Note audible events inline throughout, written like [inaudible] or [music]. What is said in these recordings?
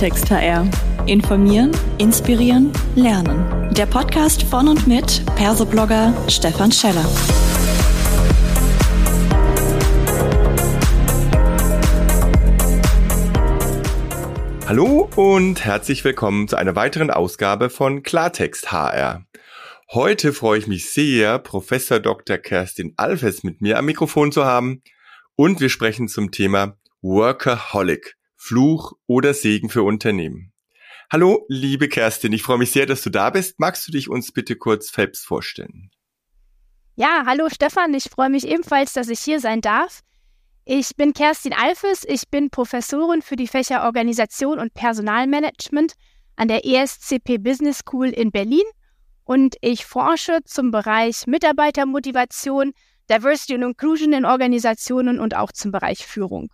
Klartext HR. Informieren, inspirieren, lernen. Der Podcast von und mit Persoblogger Stefan Scheller. Hallo und herzlich willkommen zu einer weiteren Ausgabe von Klartext HR. Heute freue ich mich sehr, Professor Dr. Kerstin Alves mit mir am Mikrofon zu haben und wir sprechen zum Thema Workaholic. Fluch oder Segen für Unternehmen. Hallo, liebe Kerstin, ich freue mich sehr, dass du da bist. Magst du dich uns bitte kurz selbst vorstellen? Ja, hallo Stefan, ich freue mich ebenfalls, dass ich hier sein darf. Ich bin Kerstin Alfes, ich bin Professorin für die Fächer Organisation und Personalmanagement an der ESCP Business School in Berlin und ich forsche zum Bereich Mitarbeitermotivation, Diversity und Inclusion in Organisationen und auch zum Bereich Führung.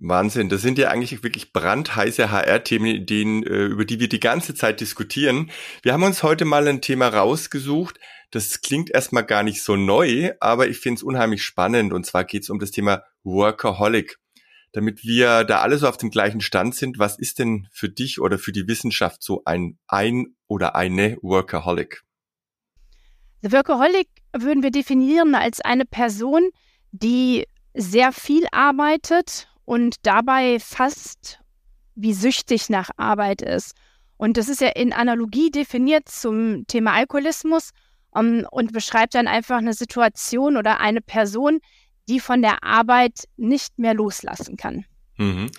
Wahnsinn, das sind ja eigentlich wirklich brandheiße HR-Themen, äh, über die wir die ganze Zeit diskutieren. Wir haben uns heute mal ein Thema rausgesucht. Das klingt erstmal gar nicht so neu, aber ich finde es unheimlich spannend. Und zwar geht es um das Thema Workaholic. Damit wir da alle so auf dem gleichen Stand sind, was ist denn für dich oder für die Wissenschaft so ein ein oder eine Workaholic? The Workaholic würden wir definieren als eine Person, die sehr viel arbeitet und dabei fast wie süchtig nach Arbeit ist. Und das ist ja in Analogie definiert zum Thema Alkoholismus um, ähm, und beschreibt dann einfach eine Situation oder eine Person, die von der Arbeit nicht mehr loslassen kann. Mhm.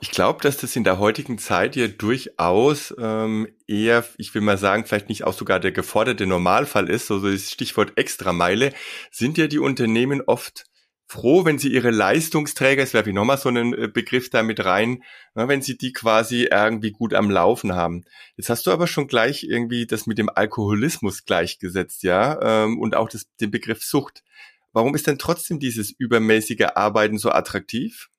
Ich glaube, dass das in der heutigen Zeit ja durchaus ähm, eher, ich will mal sagen, vielleicht nicht auch sogar der geforderte Normalfall ist, so das Stichwort Extrameile, sind ja die Unternehmen oft froh, wenn sie ihre Leistungsträger, es werfe ich nochmal so einen äh, Begriff da mit rein, wenn sie die quasi irgendwie gut am Laufen haben. Jetzt hast du aber schon gleich irgendwie das mit dem Alkoholismus gleichgesetzt, ja, ähm, und auch das, den Begriff Sucht. Warum ist denn trotzdem dieses übermäßige Arbeiten so attraktiv?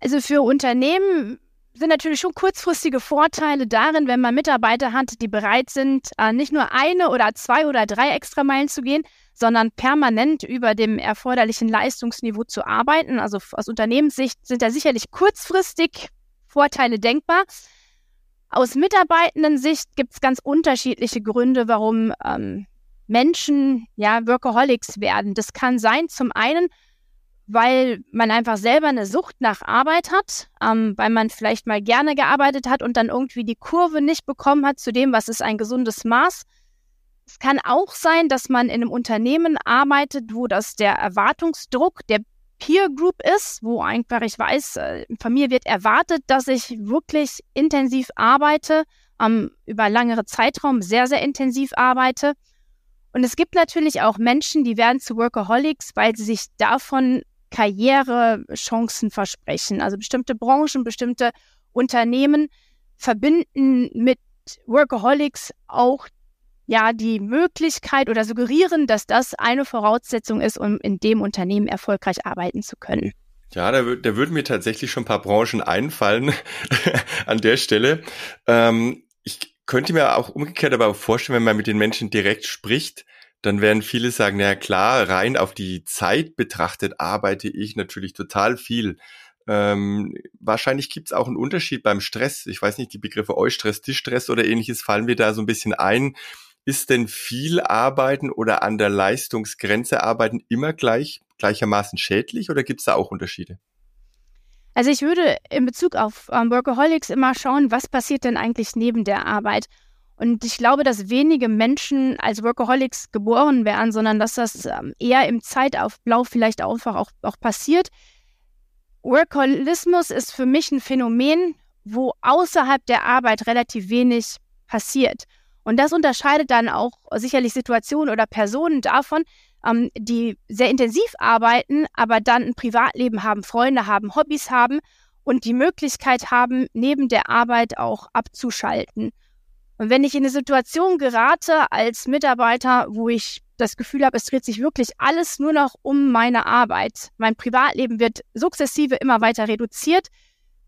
Also für Unternehmen sind natürlich schon kurzfristige Vorteile darin, wenn man Mitarbeiter hat, die bereit sind, äh, nicht nur eine oder zwei oder drei Extrameilen zu gehen, sondern permanent über dem erforderlichen Leistungsniveau zu arbeiten. Also aus Unternehmenssicht sind da sicherlich kurzfristig Vorteile denkbar. Aus Mitarbeitenden-Sicht gibt es ganz unterschiedliche Gründe, warum ähm, Menschen ja Workaholics werden. Das kann sein, zum einen, weil man einfach selber eine Sucht nach Arbeit hat, ähm, weil man vielleicht mal gerne gearbeitet hat und dann irgendwie die Kurve nicht bekommen hat zu dem, was ist ein gesundes Maß. Es kann auch sein, dass man in einem Unternehmen arbeitet, wo das der Erwartungsdruck der Peer Group ist, wo einfach ich weiß, äh, von mir wird erwartet, dass ich wirklich intensiv arbeite, ähm, über längere Zeitraum sehr, sehr intensiv arbeite. Und es gibt natürlich auch Menschen, die werden zu Workaholics, weil sie sich davon Karrierechancen versprechen. Also bestimmte Branchen, bestimmte Unternehmen verbinden mit Workaholics auch ja die Möglichkeit oder suggerieren, dass das eine Voraussetzung ist, um in dem Unternehmen erfolgreich arbeiten zu können. Ja, da, da würden mir tatsächlich schon ein paar Branchen einfallen [laughs] an der Stelle. Ähm, ich könnte mir auch umgekehrt aber vorstellen, wenn man mit den Menschen direkt spricht, dann werden viele sagen, na klar, rein auf die Zeit betrachtet arbeite ich natürlich total viel. Ähm, wahrscheinlich gibt es auch einen Unterschied beim Stress. Ich weiß nicht, die Begriffe Eustress, Tischstress oder ähnliches fallen mir da so ein bisschen ein. Ist denn viel Arbeiten oder an der Leistungsgrenze arbeiten immer gleich, gleichermaßen schädlich oder gibt es da auch Unterschiede? Also ich würde in Bezug auf ähm, Workaholics immer schauen, was passiert denn eigentlich neben der Arbeit? Und ich glaube, dass wenige Menschen als Workaholics geboren werden, sondern dass das ähm, eher im Zeitauflauf vielleicht einfach auch, auch passiert. Workaholismus ist für mich ein Phänomen, wo außerhalb der Arbeit relativ wenig passiert. Und das unterscheidet dann auch sicherlich Situationen oder Personen davon, ähm, die sehr intensiv arbeiten, aber dann ein Privatleben haben, Freunde haben, Hobbys haben und die Möglichkeit haben, neben der Arbeit auch abzuschalten. Und wenn ich in eine Situation gerate als Mitarbeiter, wo ich das Gefühl habe, es dreht sich wirklich alles nur noch um meine Arbeit, mein Privatleben wird sukzessive immer weiter reduziert,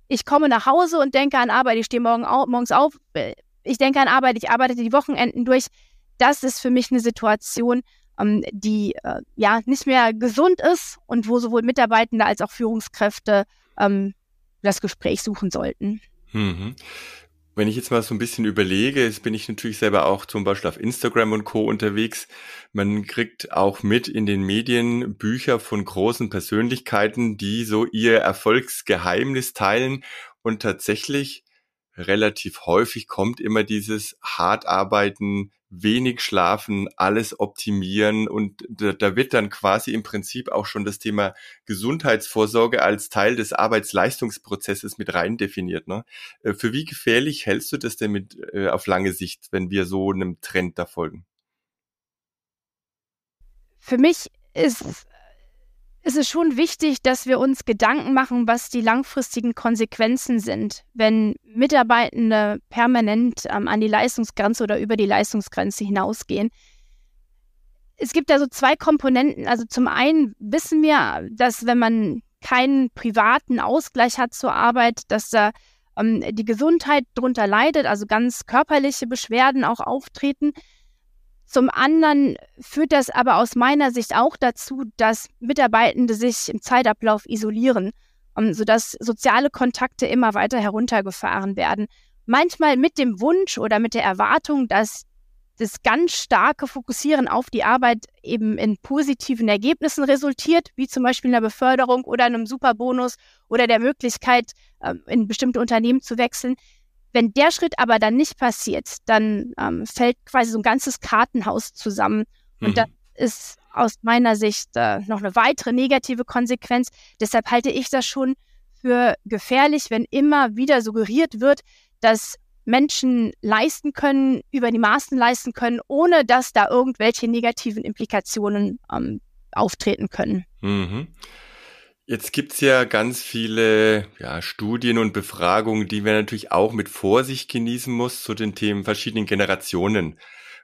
ich komme nach Hause und denke an Arbeit, ich stehe morgen au morgens auf, äh, ich denke an Arbeit, ich arbeite die Wochenenden durch. Das ist für mich eine Situation, ähm, die äh, ja nicht mehr gesund ist und wo sowohl Mitarbeitende als auch Führungskräfte ähm, das Gespräch suchen sollten. Mhm. Wenn ich jetzt mal so ein bisschen überlege, jetzt bin ich natürlich selber auch zum Beispiel auf Instagram und Co. unterwegs. Man kriegt auch mit in den Medien Bücher von großen Persönlichkeiten, die so ihr Erfolgsgeheimnis teilen und tatsächlich relativ häufig kommt immer dieses hart arbeiten, wenig schlafen, alles optimieren und da, da, wird dann quasi im Prinzip auch schon das Thema Gesundheitsvorsorge als Teil des Arbeitsleistungsprozesses mit rein definiert. Ne? Äh, für wie gefährlich hältst du das denn mit äh, auf lange Sicht, wenn wir so einem Trend da folgen? Für mich ist ist es schon wichtig, dass wir uns Gedanken machen, was die langfristigen Konsequenzen sind, wenn Mitarbeitende permanent ähm, an die Leistungsgrenze oder über die Leistungsgrenze hinausgehen. Es gibt da so zwei Komponenten. Also zum einen wissen wir, dass wenn man keinen privaten Ausgleich hat zur Arbeit, dass da ähm, die Gesundheit darunter leidet, also ganz körperliche Beschwerden auch auftreten. Zum anderen führt das aber aus meiner Sicht auch dazu, dass Mitarbeitende sich im Zeitablauf isolieren, um, sodass soziale Kontakte immer weiter heruntergefahren werden. Manchmal mit dem Wunsch oder mit der Erwartung, dass das ganz starke Fokussieren auf die Arbeit eben in positiven Ergebnissen resultiert, wie zum Beispiel einer Beförderung oder einem Superbonus oder der Möglichkeit, ähm, in bestimmte Unternehmen zu wechseln. Wenn der Schritt aber dann nicht passiert, dann ähm, fällt quasi so ein ganzes Kartenhaus zusammen. Und mhm. das ist aus meiner Sicht äh, noch eine weitere negative Konsequenz. Deshalb halte ich das schon für gefährlich, wenn immer wieder suggeriert wird, dass Menschen leisten können, über die Maßen leisten können, ohne dass da irgendwelche negativen Implikationen ähm, auftreten können. Mhm. Jetzt gibt's ja ganz viele ja, Studien und Befragungen, die wir natürlich auch mit Vorsicht genießen muss zu den Themen verschiedenen Generationen.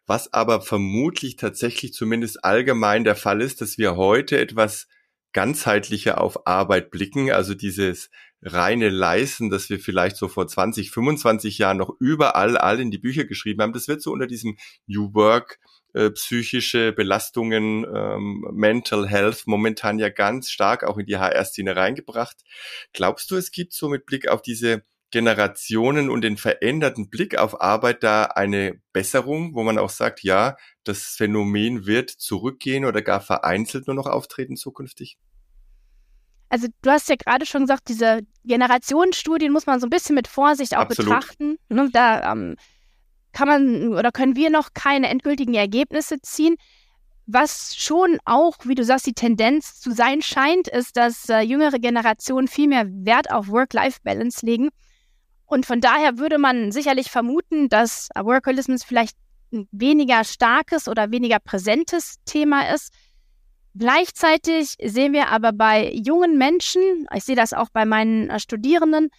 Was aber vermutlich tatsächlich zumindest allgemein der Fall ist, dass wir heute etwas ganzheitlicher auf Arbeit blicken, also dieses reine Leisten, das wir vielleicht so vor 20, 25 Jahren noch überall all in die Bücher geschrieben haben, das wird so unter diesem New Work äh, psychische Belastungen, ähm, Mental Health momentan ja ganz stark auch in die HR-Szene reingebracht. Glaubst du, es gibt so mit Blick auf diese Generationen und den veränderten Blick auf Arbeit da eine Besserung, wo man auch sagt, ja, das Phänomen wird zurückgehen oder gar vereinzelt nur noch auftreten zukünftig? Also du hast ja gerade schon gesagt, diese Generationsstudien muss man so ein bisschen mit Vorsicht auch Absolut. betrachten. Ne, da ähm, kann man oder können wir noch keine endgültigen Ergebnisse ziehen. Was schon auch, wie du sagst, die Tendenz zu sein scheint, ist, dass äh, jüngere Generationen viel mehr Wert auf Work-Life-Balance legen. Und von daher würde man sicherlich vermuten, dass Workaholismus vielleicht ein weniger starkes oder weniger präsentes Thema ist. Gleichzeitig sehen wir aber bei jungen Menschen, ich sehe das auch bei meinen äh, Studierenden,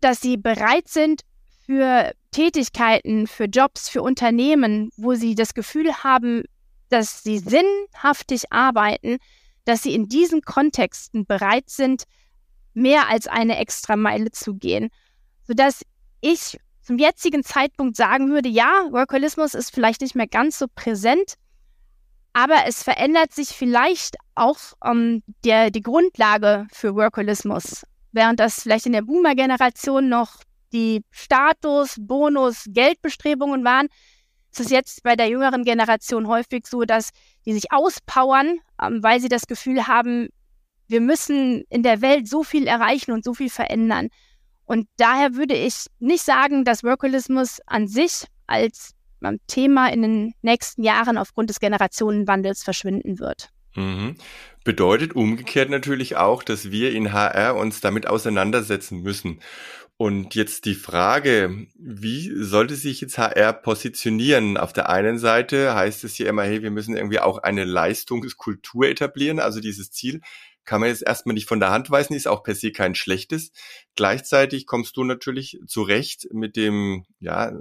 dass sie bereit sind, für Tätigkeiten, für Jobs, für Unternehmen, wo sie das Gefühl haben, dass sie sinnhaftig arbeiten, dass sie in diesen Kontexten bereit sind, mehr als eine extra Meile zu gehen. Sodass ich zum jetzigen Zeitpunkt sagen würde, ja, Workholismus ist vielleicht nicht mehr ganz so präsent, aber es verändert sich vielleicht auch ähm, der, die Grundlage für Workholismus. Während das vielleicht in der Boomer-Generation noch die Status, Bonus, Geldbestrebungen waren, ist es jetzt bei der jüngeren Generation häufig so, dass die sich auspowern, ähm, weil sie das Gefühl haben, wir müssen in der Welt so viel erreichen und so viel verändern. Und daher würde ich nicht sagen, dass Workholismus an sich als Thema in den nächsten Jahren aufgrund des Generationenwandels verschwinden wird. Mhm. Bedeutet umgekehrt natürlich auch, dass wir in HR uns damit auseinandersetzen müssen. Und jetzt die Frage, wie sollte sich jetzt HR positionieren? Auf der einen Seite heißt es hier immer, hey, wir müssen irgendwie auch eine Leistungskultur etablieren. Also dieses Ziel kann man jetzt erstmal nicht von der Hand weisen, ist auch per se kein schlechtes. Gleichzeitig kommst du natürlich zurecht mit dem, ja,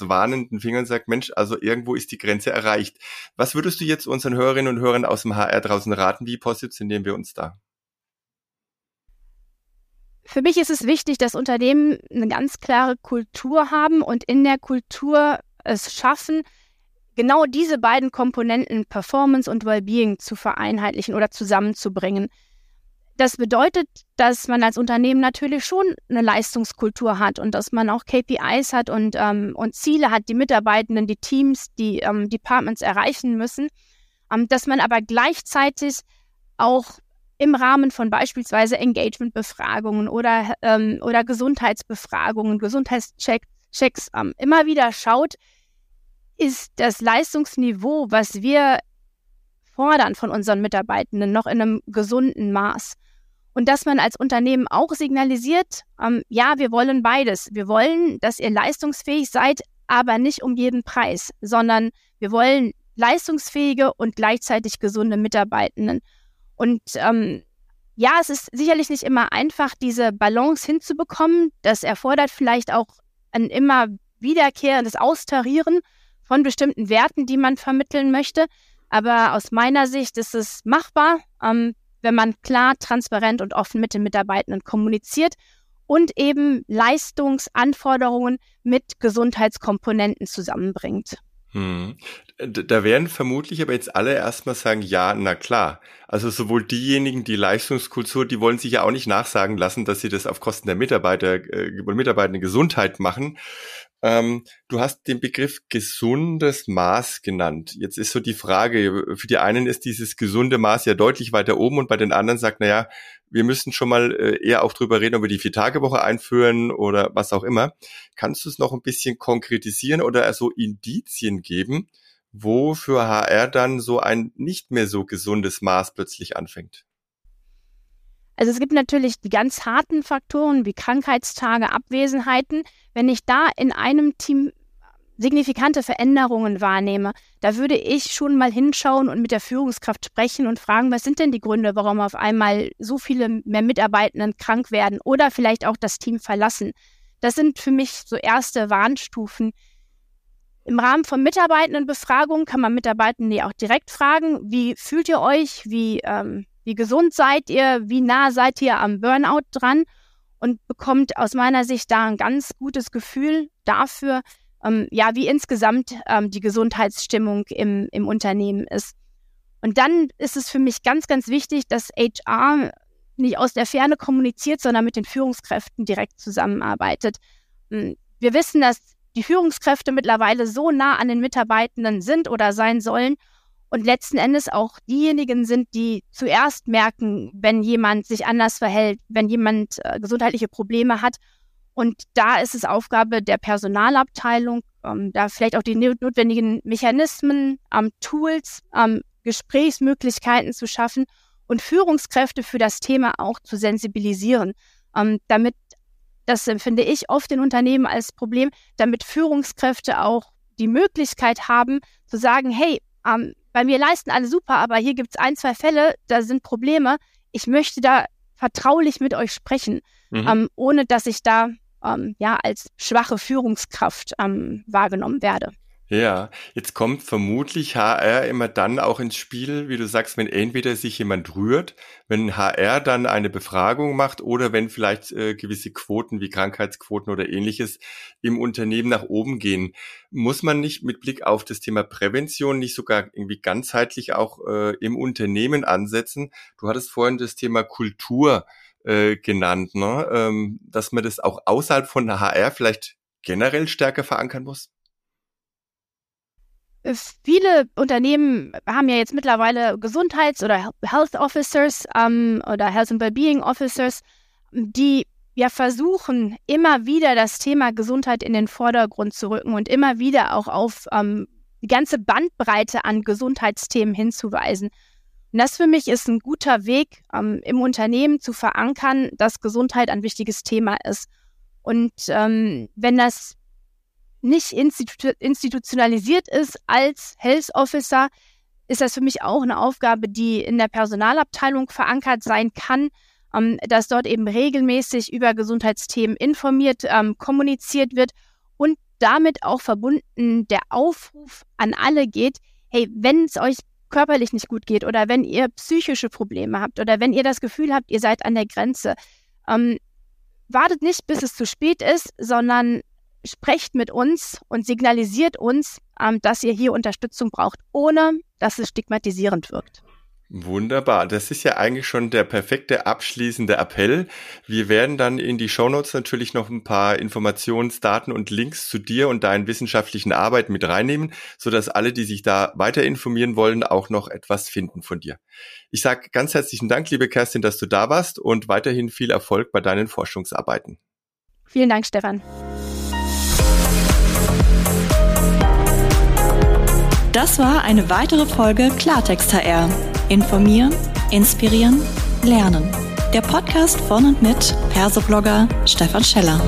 warnenden Finger und sagst, Mensch, also irgendwo ist die Grenze erreicht. Was würdest du jetzt unseren Hörerinnen und Hörern aus dem HR draußen raten? Wie positionieren wir uns da? Für mich ist es wichtig, dass Unternehmen eine ganz klare Kultur haben und in der Kultur es schaffen, genau diese beiden Komponenten Performance und Wellbeing zu vereinheitlichen oder zusammenzubringen. Das bedeutet, dass man als Unternehmen natürlich schon eine Leistungskultur hat und dass man auch KPIs hat und, ähm, und Ziele hat, die Mitarbeitenden, die Teams, die ähm, Departments erreichen müssen, ähm, dass man aber gleichzeitig auch im Rahmen von beispielsweise Engagement-Befragungen oder, ähm, oder Gesundheitsbefragungen, Gesundheitschecks ähm, immer wieder schaut, ist das Leistungsniveau, was wir fordern von unseren Mitarbeitenden, noch in einem gesunden Maß. Und dass man als Unternehmen auch signalisiert, ähm, ja, wir wollen beides. Wir wollen, dass ihr leistungsfähig seid, aber nicht um jeden Preis, sondern wir wollen leistungsfähige und gleichzeitig gesunde Mitarbeitenden. Und ähm, ja, es ist sicherlich nicht immer einfach, diese Balance hinzubekommen. Das erfordert vielleicht auch ein immer wiederkehrendes Austarieren von bestimmten Werten, die man vermitteln möchte. Aber aus meiner Sicht ist es machbar, ähm, wenn man klar, transparent und offen mit den Mitarbeitenden kommuniziert und eben Leistungsanforderungen mit Gesundheitskomponenten zusammenbringt. Hm. Da werden vermutlich aber jetzt alle erstmal sagen, ja, na klar. Also sowohl diejenigen, die Leistungskultur, die wollen sich ja auch nicht nachsagen lassen, dass sie das auf Kosten der Mitarbeiter, äh, Mitarbeitenden Gesundheit machen. Ähm, du hast den Begriff gesundes Maß genannt. Jetzt ist so die Frage, für die einen ist dieses gesunde Maß ja deutlich weiter oben und bei den anderen sagt, na ja, wir müssen schon mal äh, eher auch drüber reden, ob wir die Vier-Tage-Woche einführen oder was auch immer. Kannst du es noch ein bisschen konkretisieren oder so Indizien geben, wo für HR dann so ein nicht mehr so gesundes Maß plötzlich anfängt? Also es gibt natürlich die ganz harten Faktoren wie Krankheitstage, Abwesenheiten. Wenn ich da in einem Team signifikante Veränderungen wahrnehme, da würde ich schon mal hinschauen und mit der Führungskraft sprechen und fragen, was sind denn die Gründe, warum auf einmal so viele mehr Mitarbeitenden krank werden oder vielleicht auch das Team verlassen. Das sind für mich so erste Warnstufen. Im Rahmen von Mitarbeitendenbefragungen kann man Mitarbeitende auch direkt fragen, wie fühlt ihr euch, wie, ähm, wie gesund seid ihr, wie nah seid ihr am Burnout dran und bekommt aus meiner Sicht da ein ganz gutes Gefühl dafür, ähm, ja, wie insgesamt ähm, die Gesundheitsstimmung im, im Unternehmen ist. Und dann ist es für mich ganz, ganz wichtig, dass HR nicht aus der Ferne kommuniziert, sondern mit den Führungskräften direkt zusammenarbeitet. Hm, wir wissen, dass die Führungskräfte mittlerweile so nah an den Mitarbeitenden sind oder sein sollen und letzten Endes auch diejenigen sind, die zuerst merken, wenn jemand sich anders verhält, wenn jemand äh, gesundheitliche Probleme hat. Und da ist es Aufgabe der Personalabteilung, ähm, da vielleicht auch die notwendigen Mechanismen, ähm, Tools, ähm, Gesprächsmöglichkeiten zu schaffen und Führungskräfte für das Thema auch zu sensibilisieren, ähm, damit das empfinde ich oft in Unternehmen als Problem, damit Führungskräfte auch die Möglichkeit haben zu sagen, hey, ähm, bei mir leisten alle super, aber hier gibt es ein, zwei Fälle, da sind Probleme. Ich möchte da vertraulich mit euch sprechen, mhm. ähm, ohne dass ich da ähm, ja als schwache Führungskraft ähm, wahrgenommen werde. Ja, jetzt kommt vermutlich HR immer dann auch ins Spiel, wie du sagst, wenn entweder sich jemand rührt, wenn HR dann eine Befragung macht oder wenn vielleicht äh, gewisse Quoten wie Krankheitsquoten oder ähnliches im Unternehmen nach oben gehen. Muss man nicht mit Blick auf das Thema Prävention nicht sogar irgendwie ganzheitlich auch äh, im Unternehmen ansetzen? Du hattest vorhin das Thema Kultur äh, genannt, ne? ähm, dass man das auch außerhalb von HR vielleicht generell stärker verankern muss? Viele Unternehmen haben ja jetzt mittlerweile Gesundheits- oder Health Officers ähm, oder Health and Wellbeing Officers, die ja versuchen, immer wieder das Thema Gesundheit in den Vordergrund zu rücken und immer wieder auch auf ähm, die ganze Bandbreite an Gesundheitsthemen hinzuweisen. Und das für mich ist ein guter Weg, ähm, im Unternehmen zu verankern, dass Gesundheit ein wichtiges Thema ist. Und ähm, wenn das nicht institu institutionalisiert ist als Health Officer, ist das für mich auch eine Aufgabe, die in der Personalabteilung verankert sein kann, ähm, dass dort eben regelmäßig über Gesundheitsthemen informiert, ähm, kommuniziert wird und damit auch verbunden der Aufruf an alle geht, hey, wenn es euch körperlich nicht gut geht oder wenn ihr psychische Probleme habt oder wenn ihr das Gefühl habt, ihr seid an der Grenze, ähm, wartet nicht, bis es zu spät ist, sondern sprecht mit uns und signalisiert uns, ähm, dass ihr hier Unterstützung braucht, ohne dass es stigmatisierend wirkt. Wunderbar. Das ist ja eigentlich schon der perfekte abschließende Appell. Wir werden dann in die Shownotes natürlich noch ein paar Informationsdaten und Links zu dir und deinen wissenschaftlichen Arbeiten mit reinnehmen, sodass alle, die sich da weiter informieren wollen, auch noch etwas finden von dir. Ich sage ganz herzlichen Dank, liebe Kerstin, dass du da warst und weiterhin viel Erfolg bei deinen Forschungsarbeiten. Vielen Dank, Stefan. Das war eine weitere Folge Klartext HR. Informieren, inspirieren, lernen. Der Podcast von und mit Persoblogger Stefan Scheller.